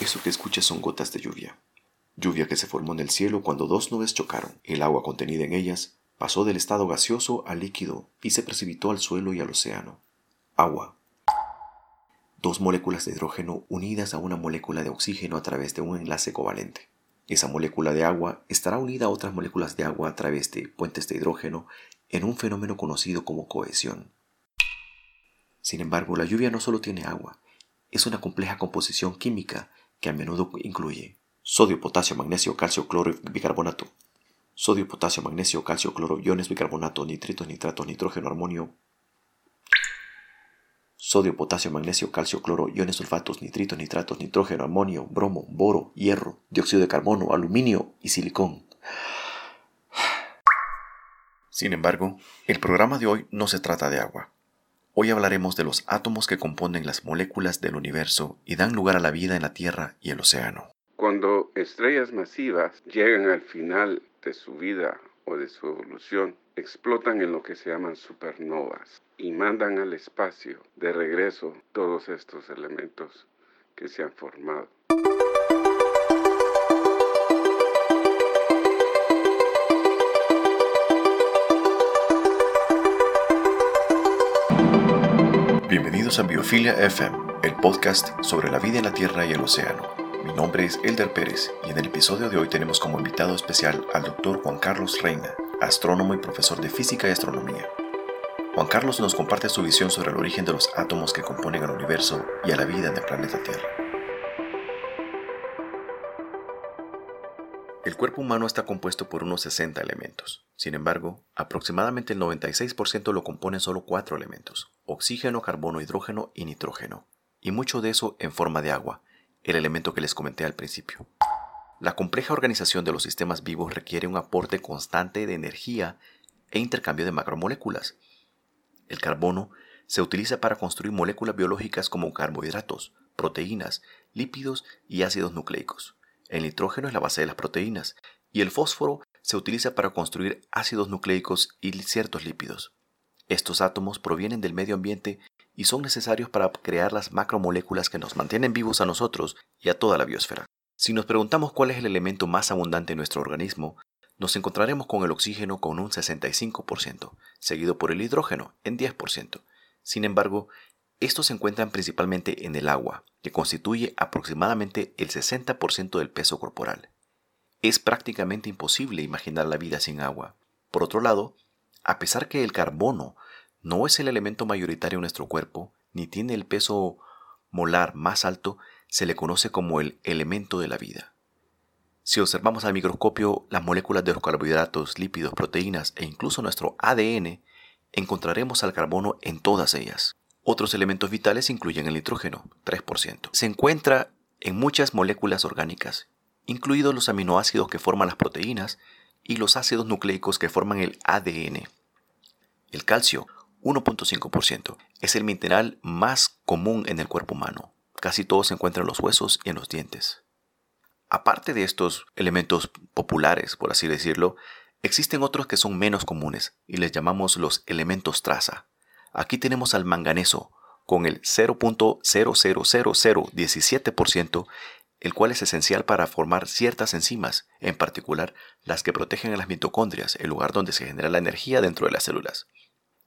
Eso que escuchas son gotas de lluvia. Lluvia que se formó en el cielo cuando dos nubes chocaron. El agua contenida en ellas pasó del estado gaseoso al líquido y se precipitó al suelo y al océano. Agua. Dos moléculas de hidrógeno unidas a una molécula de oxígeno a través de un enlace covalente. Esa molécula de agua estará unida a otras moléculas de agua a través de puentes de hidrógeno en un fenómeno conocido como cohesión. Sin embargo, la lluvia no solo tiene agua, es una compleja composición química que a menudo incluye sodio, potasio, magnesio, calcio, cloro y bicarbonato, sodio, potasio, magnesio, calcio, cloro, iones, bicarbonato, nitritos, nitratos, nitrógeno, armonio, sodio, potasio, magnesio, calcio, cloro, iones, sulfatos, nitritos, nitratos, nitrógeno, amonio, bromo, boro, hierro, dióxido de carbono, aluminio y silicón. Sin embargo, el programa de hoy no se trata de agua. Hoy hablaremos de los átomos que componen las moléculas del universo y dan lugar a la vida en la Tierra y el océano. Cuando estrellas masivas llegan al final de su vida o de su evolución, explotan en lo que se llaman supernovas y mandan al espacio de regreso todos estos elementos que se han formado. Bienvenidos Biofilia FM, el podcast sobre la vida en la Tierra y el océano. Mi nombre es Elder Pérez y en el episodio de hoy tenemos como invitado especial al Dr. Juan Carlos Reina, astrónomo y profesor de física y astronomía. Juan Carlos nos comparte su visión sobre el origen de los átomos que componen el universo y a la vida en el planeta Tierra. El cuerpo humano está compuesto por unos 60 elementos. Sin embargo, aproximadamente el 96% lo componen solo cuatro elementos, oxígeno, carbono, hidrógeno y nitrógeno, y mucho de eso en forma de agua, el elemento que les comenté al principio. La compleja organización de los sistemas vivos requiere un aporte constante de energía e intercambio de macromoléculas. El carbono se utiliza para construir moléculas biológicas como carbohidratos, proteínas, lípidos y ácidos nucleicos. El nitrógeno es la base de las proteínas y el fósforo se utiliza para construir ácidos nucleicos y ciertos lípidos. Estos átomos provienen del medio ambiente y son necesarios para crear las macromoléculas que nos mantienen vivos a nosotros y a toda la biosfera. Si nos preguntamos cuál es el elemento más abundante en nuestro organismo, nos encontraremos con el oxígeno con un 65%, seguido por el hidrógeno en 10%. Sin embargo, estos se encuentran principalmente en el agua, que constituye aproximadamente el 60% del peso corporal. Es prácticamente imposible imaginar la vida sin agua. Por otro lado, a pesar que el carbono no es el elemento mayoritario en nuestro cuerpo, ni tiene el peso molar más alto, se le conoce como el elemento de la vida. Si observamos al microscopio las moléculas de los carbohidratos, lípidos, proteínas e incluso nuestro ADN, encontraremos al carbono en todas ellas. Otros elementos vitales incluyen el nitrógeno, 3%. Se encuentra en muchas moléculas orgánicas, incluidos los aminoácidos que forman las proteínas y los ácidos nucleicos que forman el ADN. El calcio, 1.5%, es el mineral más común en el cuerpo humano. Casi todo se encuentra en los huesos y en los dientes. Aparte de estos elementos populares, por así decirlo, existen otros que son menos comunes y les llamamos los elementos traza. Aquí tenemos al manganeso con el 0.00017%, el cual es esencial para formar ciertas enzimas, en particular las que protegen a las mitocondrias, el lugar donde se genera la energía dentro de las células.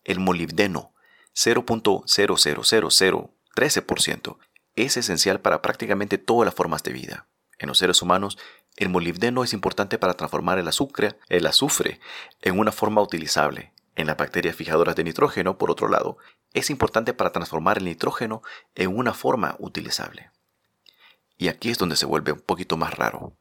El molibdeno, 0.00013%, es esencial para prácticamente todas las formas de vida. En los seres humanos, el molibdeno es importante para transformar el azufre, el azufre en una forma utilizable, en las bacterias fijadoras de nitrógeno, por otro lado, es importante para transformar el nitrógeno en una forma utilizable. Y aquí es donde se vuelve un poquito más raro.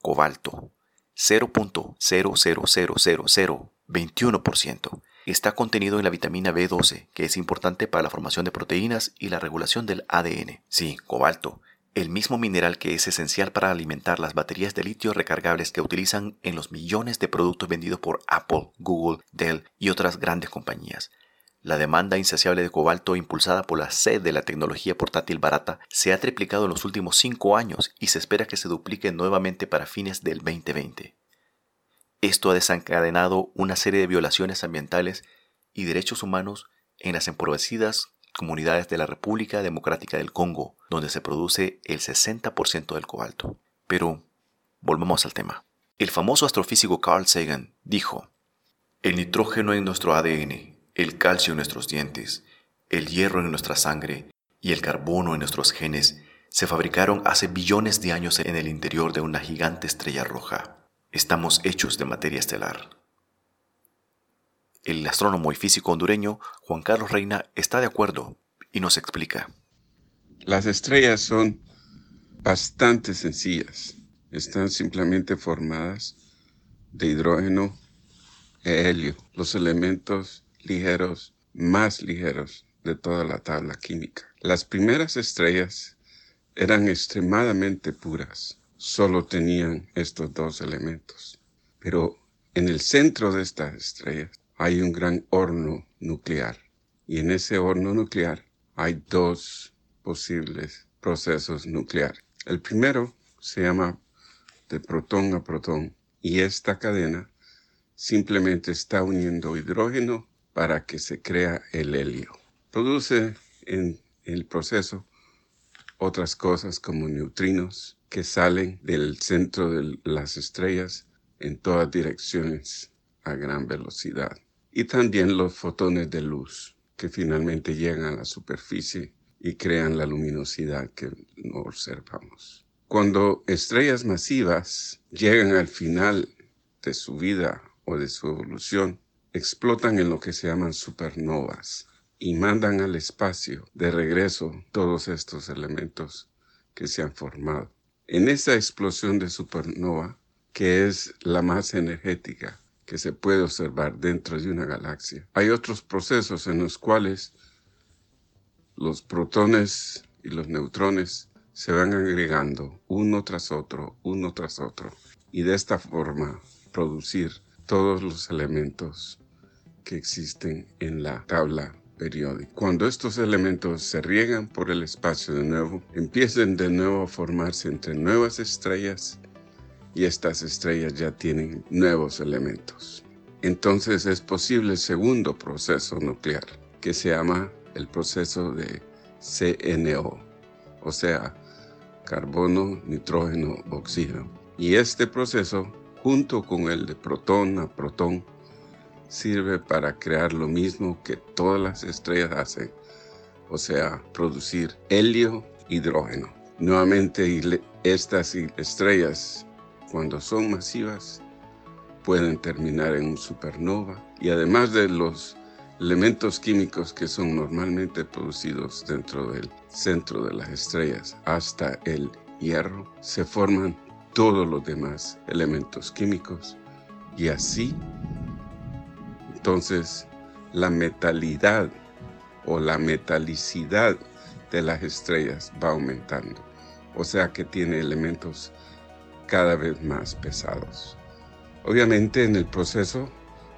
Cobalto, 0.0000021%, está contenido en la vitamina B12, que es importante para la formación de proteínas y la regulación del ADN. Sí, cobalto, el mismo mineral que es esencial para alimentar las baterías de litio recargables que utilizan en los millones de productos vendidos por Apple, Google, Dell y otras grandes compañías. La demanda insaciable de cobalto impulsada por la sed de la tecnología portátil barata se ha triplicado en los últimos cinco años y se espera que se duplique nuevamente para fines del 2020. Esto ha desencadenado una serie de violaciones ambientales y derechos humanos en las empobrecidas comunidades de la República Democrática del Congo, donde se produce el 60% del cobalto. Pero volvamos al tema. El famoso astrofísico Carl Sagan dijo, el nitrógeno en nuestro ADN, el calcio en nuestros dientes, el hierro en nuestra sangre y el carbono en nuestros genes se fabricaron hace billones de años en el interior de una gigante estrella roja. Estamos hechos de materia estelar. El astrónomo y físico hondureño Juan Carlos Reina está de acuerdo y nos explica. Las estrellas son bastante sencillas. Están simplemente formadas de hidrógeno e helio, los elementos ligeros más ligeros de toda la tabla química. Las primeras estrellas eran extremadamente puras, solo tenían estos dos elementos. Pero en el centro de estas estrellas hay un gran horno nuclear y en ese horno nuclear hay dos posibles procesos nucleares. El primero se llama de protón a protón y esta cadena simplemente está uniendo hidrógeno para que se crea el helio. Produce en el proceso otras cosas como neutrinos que salen del centro de las estrellas en todas direcciones a gran velocidad. Y también los fotones de luz que finalmente llegan a la superficie y crean la luminosidad que no observamos. Cuando estrellas masivas llegan al final de su vida o de su evolución, explotan en lo que se llaman supernovas y mandan al espacio de regreso todos estos elementos que se han formado. En esa explosión de supernova, que es la más energética que se puede observar dentro de una galaxia, hay otros procesos en los cuales los protones y los neutrones se van agregando uno tras otro, uno tras otro, y de esta forma producir todos los elementos que existen en la tabla cuando estos elementos se riegan por el espacio de nuevo, empiezan de nuevo a formarse entre nuevas estrellas y estas estrellas ya tienen nuevos elementos. Entonces es posible el segundo proceso nuclear, que se llama el proceso de CNO, o sea, carbono, nitrógeno, oxígeno. Y este proceso, junto con el de protón a protón, sirve para crear lo mismo que todas las estrellas hacen, o sea, producir helio, hidrógeno. Nuevamente, estas estrellas, cuando son masivas, pueden terminar en un supernova y además de los elementos químicos que son normalmente producidos dentro del centro de las estrellas hasta el hierro, se forman todos los demás elementos químicos y así entonces la metalidad o la metalicidad de las estrellas va aumentando. O sea que tiene elementos cada vez más pesados. Obviamente en el proceso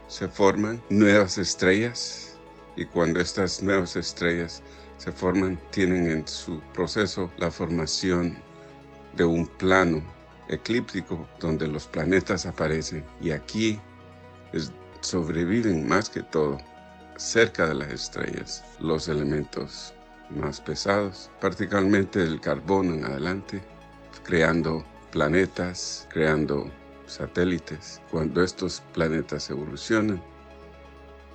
se forman nuevas estrellas y cuando estas nuevas estrellas se forman tienen en su proceso la formación de un plano eclíptico donde los planetas aparecen y aquí es sobreviven más que todo cerca de las estrellas los elementos más pesados, particularmente el carbono en adelante, creando planetas, creando satélites. Cuando estos planetas evolucionan,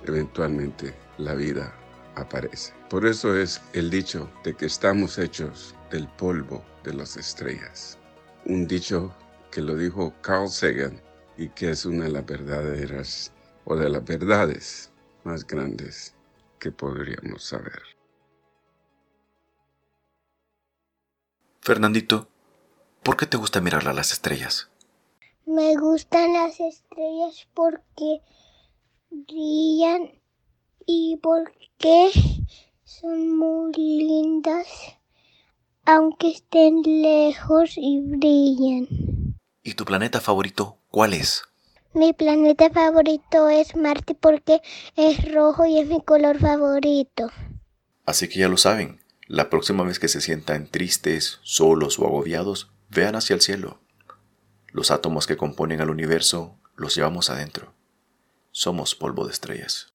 eventualmente la vida aparece. Por eso es el dicho de que estamos hechos del polvo de las estrellas. Un dicho que lo dijo Carl Sagan y que es una de las verdaderas o de las verdades más grandes que podríamos saber. Fernandito, ¿por qué te gusta mirar a las estrellas? Me gustan las estrellas porque brillan y porque son muy lindas, aunque estén lejos y brillan. ¿Y tu planeta favorito cuál es? Mi planeta favorito es Marte porque es rojo y es mi color favorito. Así que ya lo saben, la próxima vez que se sientan tristes, solos o agobiados, vean hacia el cielo. Los átomos que componen al universo los llevamos adentro. Somos polvo de estrellas.